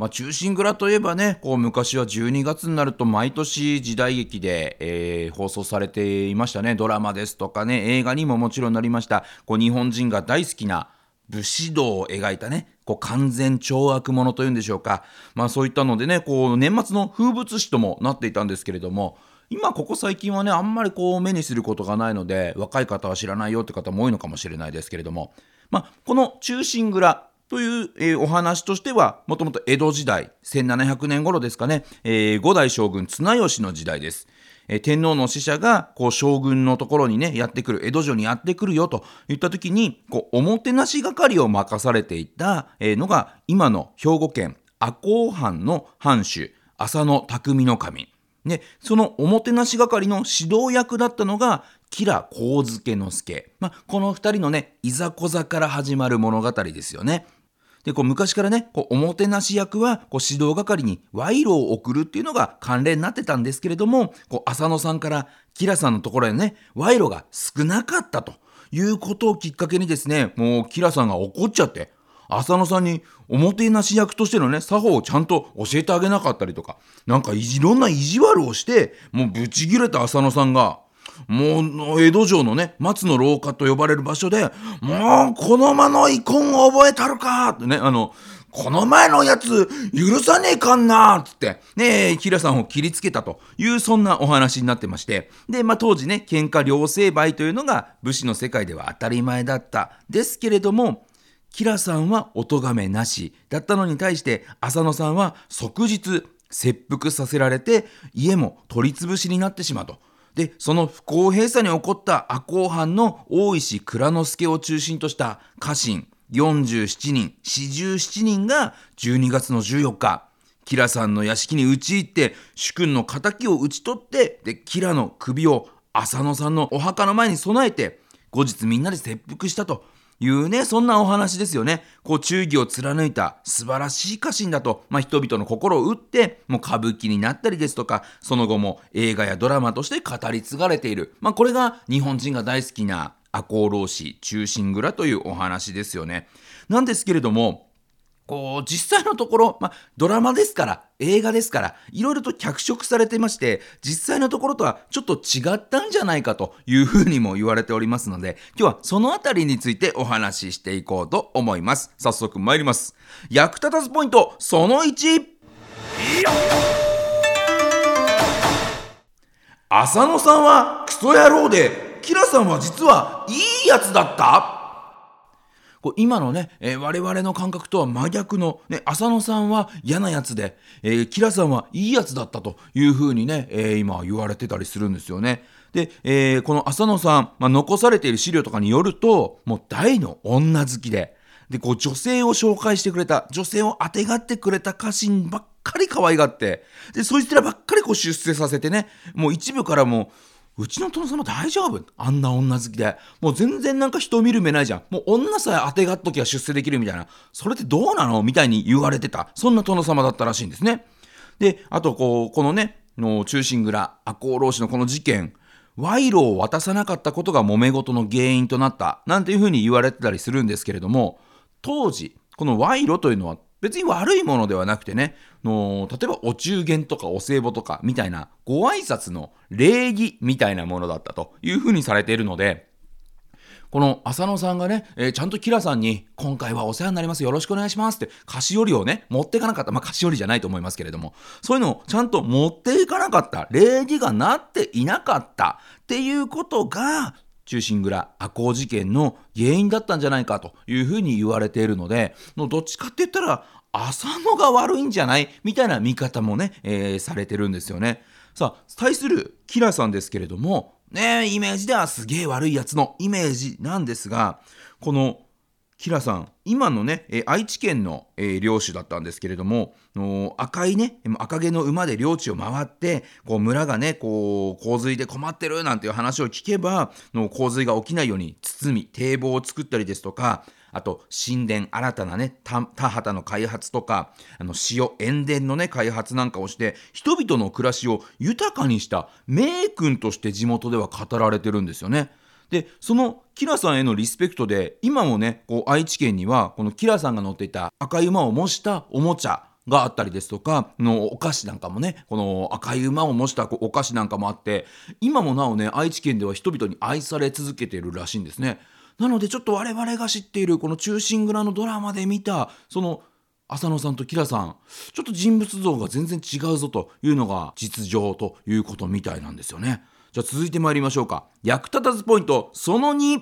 まあ、忠臣蔵といえばね、こう昔は12月になると毎年時代劇で、えー、放送されていましたね。ドラマですとかね、映画にももちろんなりました。こう日本人が大好きな武士道を描いたね、こう完全懲悪者というんでしょうか。まあそういったのでね、こう年末の風物詩ともなっていたんですけれども、今ここ最近はね、あんまりこう目にすることがないので、若い方は知らないよって方も多いのかもしれないですけれども、まあこの忠臣蔵、という、えー、お話としては、もともと江戸時代、1700年頃ですかね、えー、五代将軍綱吉の時代です。えー、天皇の使者がこう将軍のところにねやってくる江戸城にやってくるよといった時にこうおもてなし係を任されていた、えー、のが今の兵庫県赤穂藩の藩主浅野匠の神でそのおもてなし係の指導役だったのが吉良上野之助、まあ、この2人のねいざこざから始まる物語ですよね。で、こう昔からね、こうおもてなし役はこう指導係に賄賂を送るっていうのが慣例になってたんですけれども、こう浅野さんからキラさんのところへね、賄賂が少なかったということをきっかけにですね、もうキラさんが怒っちゃって、浅野さんにおもてなし役としてのね、作法をちゃんと教えてあげなかったりとか、なんかいろんな意地悪をして、もうブチギレた浅野さんが、もう江戸城のね松の廊下と呼ばれる場所で「もうこの間の遺恨を覚えたるか!」ってねあのこの前のやつ許さねえかんなつって、ねえ、平さんを切りつけたという、そんなお話になってまして、で、まあ当時ね、喧嘩両成敗というのが武士の世界では当たり前だった。ですけれども、キラさんはお咎めなしだったのに対して浅野さんは即日切腹させられて家も取り潰しになってしまうと。でその不公平さに起こった赤穂藩の大石蔵之助を中心とした家臣47人47人が12月の14日吉良さんの屋敷に討ち入って主君の敵を討ち取ってで吉良の首を浅野さんのお墓の前に備えて後日みんなで切腹したと。いうね、そんなお話ですよね。こう、忠義を貫いた素晴らしい家臣だと、まあ、人々の心を打って、もう歌舞伎になったりですとか、その後も映画やドラマとして語り継がれている。まあ、これが日本人が大好きな赤穂浪士忠臣蔵というお話ですよね。なんですけれども、こう、実際のところ、まあ、ドラマですから、映画ですから、いろいろと脚色されてまして、実際のところとはちょっと違ったんじゃないかというふうにも言われておりますので、今日はそのあたりについてお話ししていこうと思います。早速参ります。役立たずポイント、その1。浅野さんはクソ野郎で、キラさんは実はいいやつだったこう今のね、えー、我々の感覚とは真逆の、ね、浅野さんは嫌なやつで、えー、キラさんはいいやつだったというふうにね、えー、今言われてたりするんですよね。で、えー、この浅野さん、まあ、残されている資料とかによると、もう大の女好きで、で、こう女性を紹介してくれた、女性をあてがってくれた家臣ばっかり可愛がって、で、そいつらばっかりこう出世させてね、もう一部からもう、うちの殿様大丈夫？あんな女好きで。もう全然なんか人見る目ないじゃん。もう女さえ当てがっときゃ出世できるみたいな。それってどうなの？みたいに言われてた。そんな殿様だったらしいんですね。で、あとこう、このね、の忠臣蔵、赤穂浪士のこの事件、賄賂を渡さなかったことが揉め事の原因となった、なんていうふうに言われてたりするんですけれども、当時、この賄賂というのは別に悪いものではなくてね、の例えばお中元とかお歳暮とかみたいなご挨拶の礼儀みたいなものだったというふうにされているので、この浅野さんがね、えー、ちゃんとキラさんに、今回はお世話になります。よろしくお願いしますって、菓子折りをね、持っていかなかった。まあ、菓子折りじゃないと思いますけれども、そういうのをちゃんと持っていかなかった。礼儀がなっていなかったっていうことが、忠臣蔵赤穂事件の原因だったんじゃないかというふうに言われているのでのどっちかって言ったら浅野が悪いんじゃないみたいな見方もね、えー、されてるんですよね。さあ対するキラさんですけれどもねイメージではすげえ悪いやつのイメージなんですがこのキラさん今のね、え、愛知県の、えー、領主だったんですけれども赤いね赤毛の馬で領地を回ってこう村がねこう洪水で困ってるなんていう話を聞けばの洪水が起きないように包み堤防を作ったりですとかあと神殿新たなね田畑の開発とかあの塩塩田のね開発なんかをして人々の暮らしを豊かにした名君として地元では語られてるんですよね。でそのキラさんへのリスペクトで今もねこう愛知県にはこのキラさんが乗っていた赤い馬を模したおもちゃがあったりですとかのお菓子なんかもねこの赤い馬を模したお菓子なんかもあって今もなおね愛知県では人々に愛され続けているらしいんですねなのでちょっと我々が知っているこの「忠臣蔵」のドラマで見たその浅野さんとキラさんちょっと人物像が全然違うぞというのが実情ということみたいなんですよね。じゃあ続いてまいりましょうか。役立たずポイントその2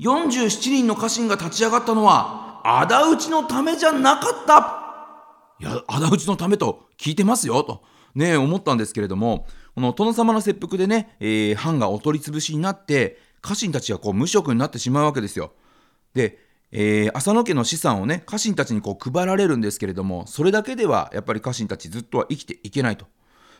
47人の家臣が立ち上がったのは仇討ちのためじゃなかった。いや仇討ちのためと聞いてますよとね思ったんですけれどもこの殿様の切腹でね、えー、藩がお取り潰しになって家臣たちがこう無職になってしまうわけですよ。でえー、浅野家の資産をね家臣たちにこう配られるんですけれどもそれだけではやっぱり家臣たちずっとは生きていけないと。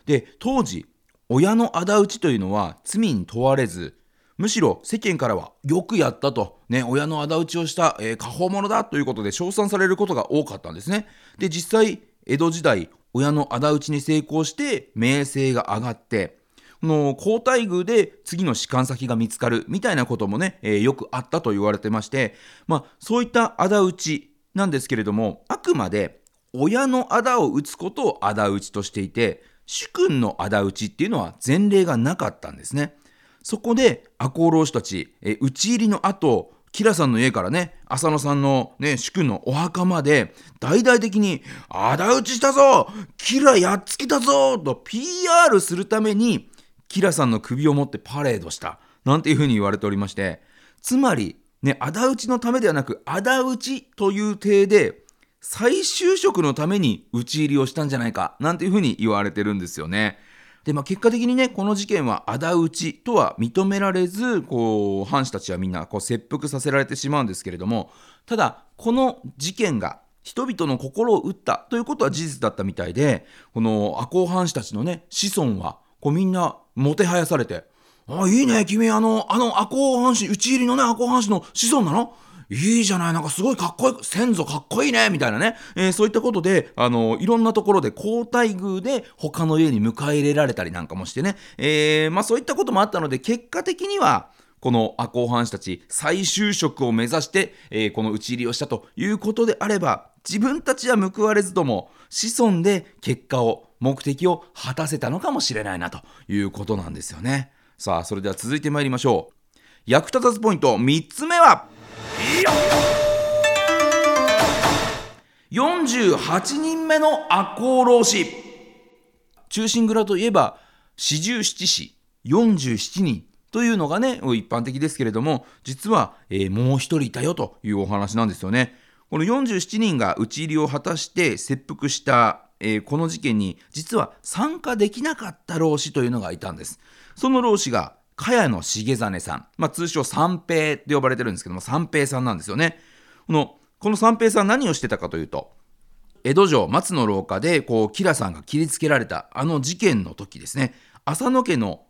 で当時親の仇討ちというのは罪に問われずむしろ世間からはよくやったと、ね、親の仇討ちをした、えー、過宝者だということで称賛されることが多かったんですね。で実際江戸時代親の仇討ちに成功して名声が上がっての皇太宮で次の士官先が見つかるみたいなこともね、えー、よくあったと言われてまして、まあ、そういった仇討ちなんですけれどもあくまで親の仇を討つことを仇討ちとしていて主君の仇討ちっていうのは前例がなかったんですね。そこで赤穂浪士たち、え討ち入りの後キラさんの家からね、浅野さんのね、主君のお墓まで、大々的に、仇討ちしたぞキラやっつけたぞと PR するために、キラさんの首を持ってパレードしたなんていうふうに言われておりましてつまりね仇討ちのためではなく仇討ちという体で再就職のために討ち入りをしたんじゃないかなんていうふうに言われてるんですよね。でまあ、結果的にねこの事件は仇討ちとは認められずこう藩士たちはみんなこう切腹させられてしまうんですけれどもただこの事件が人々の心を打ったということは事実だったみたいでこの赤穂藩士たちのね子孫はこうみんなもてはやされて「あいいね君あのあの赤穂藩士討ち入りのね赤穂藩士の子孫なの？いいじゃないなんかすごいかっこいい先祖かっこいいねみたいなね、えー、そういったことであのいろんなところで交代遇で他の家に迎え入れられたりなんかもしてね、えー、まあ、そういったこともあったので結果的にはこの赤穂藩士たち再就職を目指して、えー、この討ち入りをしたということであれば自分たちは報われずとも子孫で結果を目的を果たせたのかもしれないなということなんですよね。さあそれでは続いてまいりましょう。役立たずポイント3つ目は48人目の赤穂浪士。忠臣蔵といえば四十七士47人。というのがね一般的ですけれども実は、えー、もう一人いたよというお話なんですよねこの47人が討ち入りを果たして切腹したえー、この事件に実は参加できなかった老子というのがいたんです。その老子が茅野重実さん、まあ、通称三平って呼ばれてるんですけども三平さんなんですよね。このこの三平さん何をしてたかというと江戸城松の廊下でこうキラさんが切りつけられたあの事件の時ですね浅野家の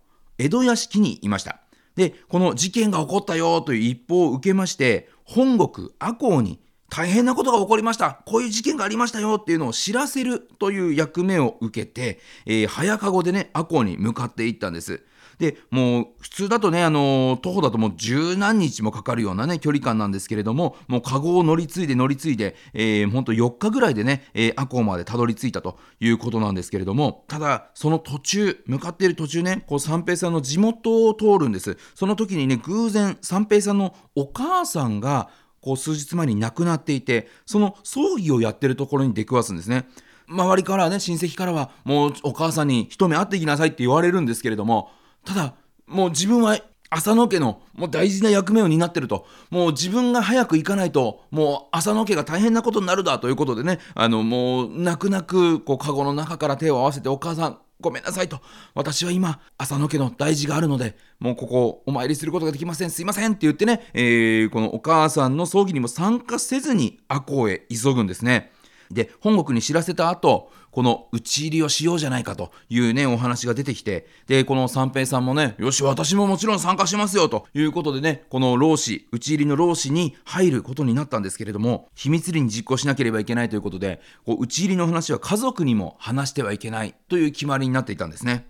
江戸屋敷にいました。でこの事件が起こったよという一報を受けまして本国赤穂に大変なことが起こりましたこういう事件がありましたよっていうのを知らせるという役目を受けて、えー、早かごでね赤穂に向かっていったんです。でもう普通だとね、あの徒歩だともう十何日もかかるようなね距離感なんですけれどももうカゴを乗り継いで乗り継いで、えー、ほんと4日ぐらいでね、えー、赤穂までたどり着いたということなんですけれどもただその途中向かっている途中ねこう三平さんの地元を通るんですその時にね偶然三平さんのお母さんがこう数日前に亡くなっていてその葬儀をやってるところに出くわすんですね。周りからね親戚からはもうお母さんに一目会ってきなさいって言われるんですけれどもただもう自分は浅野家のもう大事な役目を担ってると。もう自分が早く行かないともう浅野家が大変なことになるだということでねあのもう泣く泣くこうカゴの中から手を合わせてお母さんごめんなさいと。私は今、浅野家の大事があるので、もうここお参りすることができません。すいませんって言ってね、えー、このお母さんの葬儀にも参加せずに赤穂へ急ぐんですね。で、本国に知らせた後、この討ち入りをしようじゃないかというね、お話が出てきて、で、この三平さんもね、よし、私ももちろん参加しますよということでね、この老子、討ち入りの老子に入ることになったんですけれども、秘密裏に実行しなければいけないということで、こう討ち入りの話は家族にも話してはいけないという決まりになっていたんですね。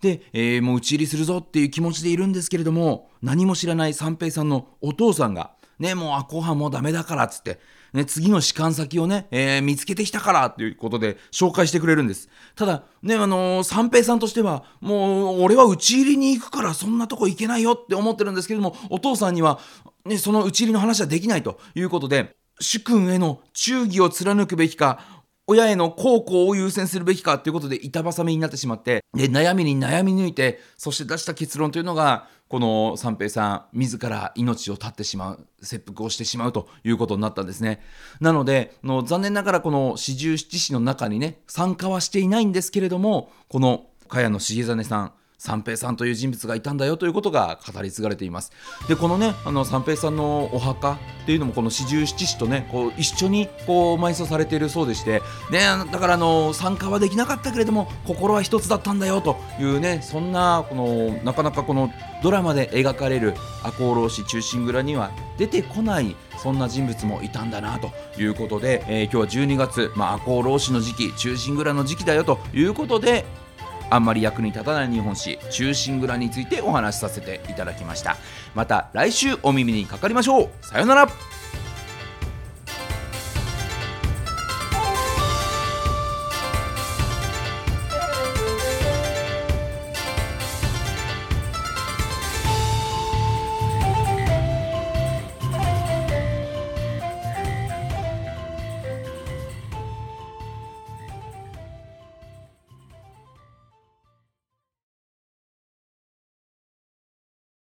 で、えー、もう討ち入りするぞっていう気持ちでいるんですけれども、何も知らない三平さんのお父さんが、ね、もうあ、後半もうダメだからっつって、ね、次の士官先をね、えー、見つけてきたからっていうことで紹介してくれるんです。ただ、ね、あのー、三平さんとしては、もう、俺は討ち入りに行くからそんなとこ行けないよって思ってるんですけども、お父さんには、ね、その討ち入りの話はできないということで、主君への忠義を貫くべきか、親への孝行を優先するべきかということで板挟みになってしまって、で、悩みに悩み抜いて、そして出した結論というのが、この三平さん自ら命を絶ってしまう切腹をしてしまうということになったんですね。なのでの残念ながらこの四十七士の中にね参加はしていないんですけれどもこの茅野重実さん三平さんという人物がいたんだよということが語り継がれています。でこのねあの三平さんのお墓っていうのもこの四十七士とねこう一緒にこう埋葬されているそうでしてねだからあの参加はできなかったけれども心は一つだったんだよというねそんなこのなかなかこのドラマで描かれる赤穂浪士忠臣蔵には出てこないそんな人物もいたんだなということで、えー、今日は12月、赤穂浪士の時期忠臣蔵の時期だよということであんまり役に立たない日本史忠臣蔵についてお話しさせていただきました。また来週お耳にかかりましょう。さようなら。